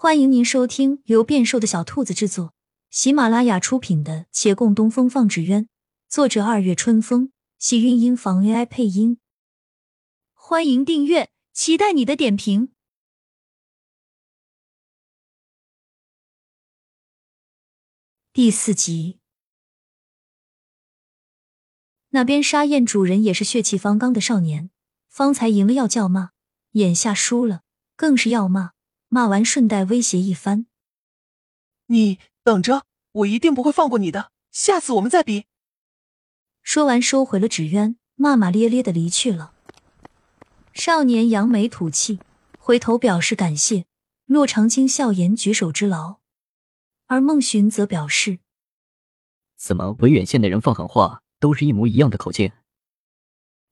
欢迎您收听由变瘦的小兔子制作、喜马拉雅出品的《且共东风放纸鸢》，作者二月春风，喜韵音房 AI 配音。欢迎订阅，期待你的点评。第四集，那边沙燕主人也是血气方刚的少年，方才赢了要叫骂，眼下输了更是要骂。骂完，顺带威胁一番：“你等着，我一定不会放过你的。下次我们再比。”说完，收回了纸鸢，骂骂咧咧的离去了。少年扬眉吐气，回头表示感谢。骆长青笑言：“举手之劳。”而孟寻则表示：“怎么维远县的人放狠话，都是一模一样的口径？”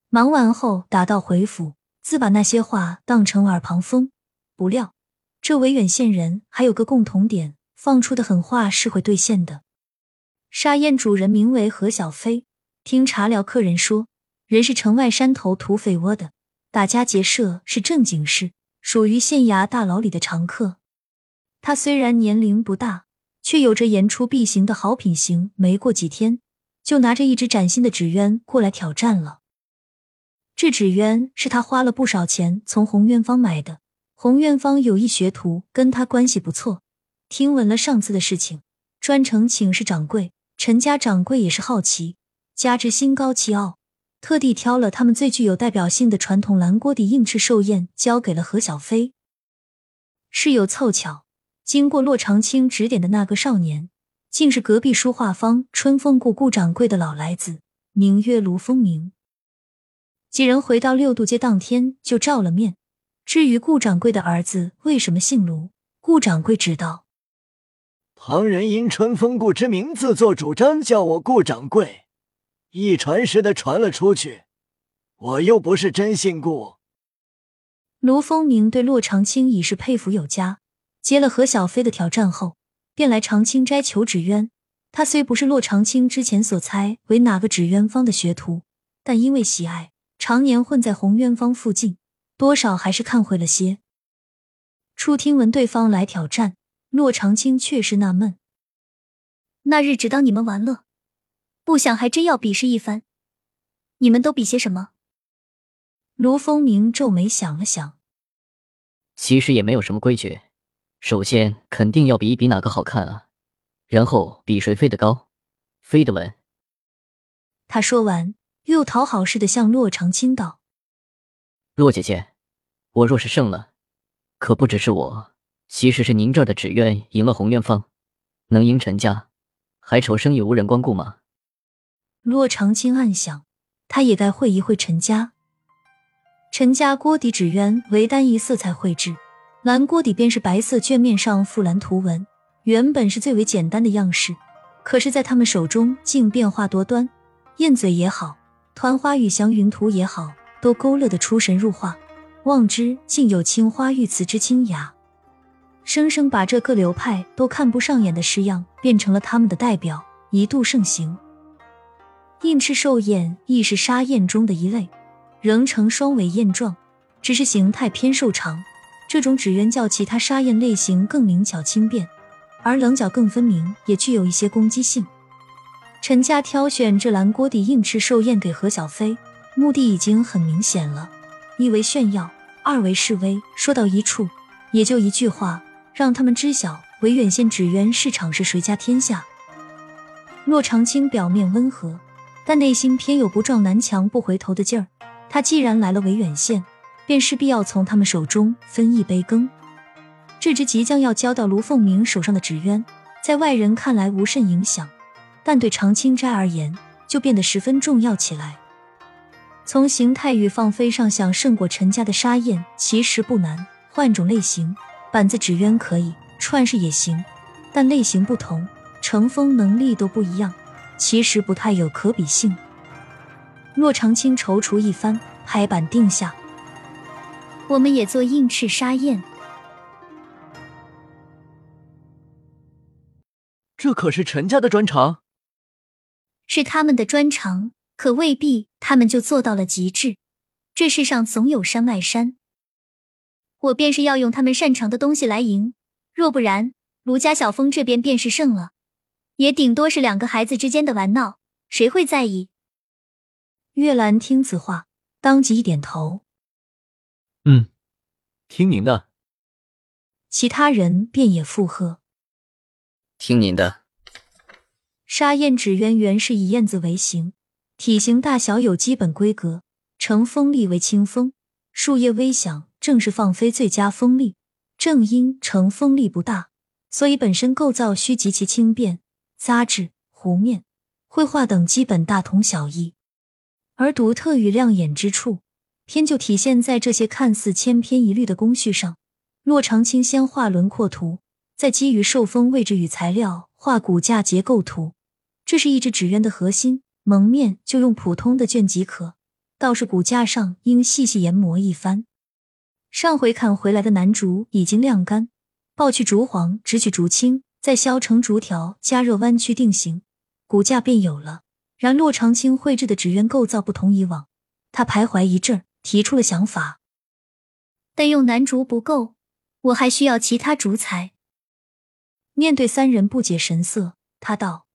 忙完后，打道回府，自把那些话当成耳旁风。不料。这维远县人还有个共同点，放出的狠话是会兑现的。沙燕主人名为何小飞，听茶寮客人说，人是城外山头土匪窝的，打家劫舍是正经事，属于县衙大牢里的常客。他虽然年龄不大，却有着言出必行的好品行。没过几天，就拿着一只崭新的纸鸢过来挑战了。这纸鸢是他花了不少钱从红渊坊买的。洪元芳有一学徒跟他关系不错，听闻了上次的事情，专程请示掌柜。陈家掌柜也是好奇，加之心高气傲，特地挑了他们最具有代表性的传统蓝锅底硬翅寿宴，交给了何小飞。事有凑巧，经过骆长青指点的那个少年，竟是隔壁书画坊春风顾顾掌柜的老来子，名曰卢风明。几人回到六渡街当天就照了面。至于顾掌柜的儿子为什么姓卢，顾掌柜知道。旁人因春风顾之名自作主张叫我顾掌柜，一传十的传了出去，我又不是真姓顾。卢风明对洛长青已是佩服有加，接了何小飞的挑战后，便来长青斋求纸鸢。他虽不是洛长青之前所猜为哪个纸鸢坊的学徒，但因为喜爱，常年混在红鸢坊附近。多少还是看会了些。初听闻对方来挑战，洛长青却是纳闷。那日只当你们玩乐，不想还真要比试一番。你们都比些什么？卢风明皱眉想了想，其实也没有什么规矩。首先肯定要比一比哪个好看啊，然后比谁飞得高，飞得稳。他说完，又讨好似的向洛长青道。洛姐姐，我若是胜了，可不只是我，其实是您这儿的纸鸢赢了红渊坊，能赢陈家，还愁生意无人光顾吗？洛长青暗想，他也该会一会陈家。陈家锅底纸鸢为单一色彩绘制，蓝锅底便是白色卷面上附蓝图文，原本是最为简单的样式，可是，在他们手中竟变化多端，燕嘴也好，团花与祥云图也好。都勾勒得出神入化，望之竟有青花玉瓷之清雅，生生把这各流派都看不上眼的式样变成了他们的代表，一度盛行。印翅寿燕亦是沙燕中的一类，仍呈双尾燕状，只是形态偏瘦长。这种纸鸢较其他沙燕类型更灵巧轻便，而棱角更分明，也具有一些攻击性。陈家挑选这蓝锅底印翅寿燕给何小飞。目的已经很明显了，一为炫耀，二为示威。说到一处，也就一句话，让他们知晓维远县纸鸢市场是谁家天下。骆长青表面温和，但内心偏有不撞南墙不回头的劲儿。他既然来了维远县，便势必要从他们手中分一杯羹。这只即将要交到卢凤鸣手上的纸鸢，在外人看来无甚影响，但对长青斋而言，就变得十分重要起来。从形态与放飞上想胜过陈家的沙燕，其实不难。换种类型，板子纸鸢可以，串式也行，但类型不同，乘风能力都不一样，其实不太有可比性。骆长青踌躇一番，拍板定下：我们也做硬翅沙燕。这可是陈家的专长，是他们的专长。可未必，他们就做到了极致。这世上总有山外山，我便是要用他们擅长的东西来赢。若不然，卢家小峰这边便是胜了，也顶多是两个孩子之间的玩闹，谁会在意？月兰听此话，当即一点头。嗯，听您的。其他人便也附和。听您的。沙燕纸鸢原是以燕子为形，体型大小有基本规格，呈锋利为清风，树叶微响，正是放飞最佳风力。正因呈锋利不大，所以本身构造需极其轻便，扎质、弧面、绘画等基本大同小异。而独特与亮眼之处，偏就体现在这些看似千篇一律的工序上。若长青先画轮廓图，再基于受风位置与材料画骨架结构图。这是一只纸鸢的核心，蒙面就用普通的绢即可，倒是骨架上应细细研磨一番。上回砍回来的楠竹已经晾干，刨去竹黄，只取竹青，再削成竹条，加热弯曲定型，骨架便有了。然洛长青绘制的纸鸢构造不同以往，他徘徊一阵，提出了想法，但用楠竹不够。我还需要其他竹材。面对三人不解神色，他道：“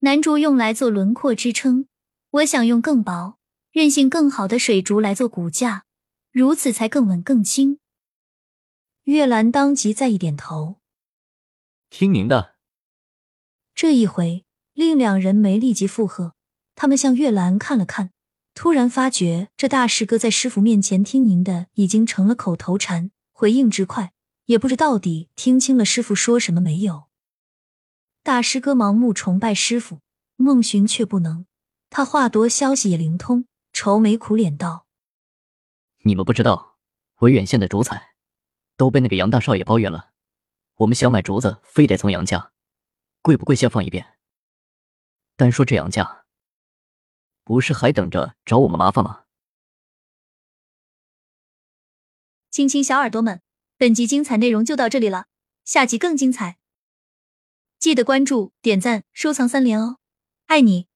楠竹用来做轮廓支撑，我想用更薄、韧性更好的水竹来做骨架，如此才更稳更轻。”月兰当即再一点头：“听您的。”这一回，另两人没立即附和，他们向月兰看了看，突然发觉这大师哥在师傅面前听您的已经成了口头禅。回应之快，也不知到底听清了师傅说什么没有。大师哥盲目崇拜师傅，孟寻却不能。他话多，消息也灵通，愁眉苦脸道：“你们不知道，维远县的竹材都被那个杨大少爷包圆了。我们想买竹子，非得从杨家，贵不贵先放一边。单说这杨家，不是还等着找我们麻烦吗？”亲亲小耳朵们，本集精彩内容就到这里了，下集更精彩，记得关注、点赞、收藏三连哦，爱你！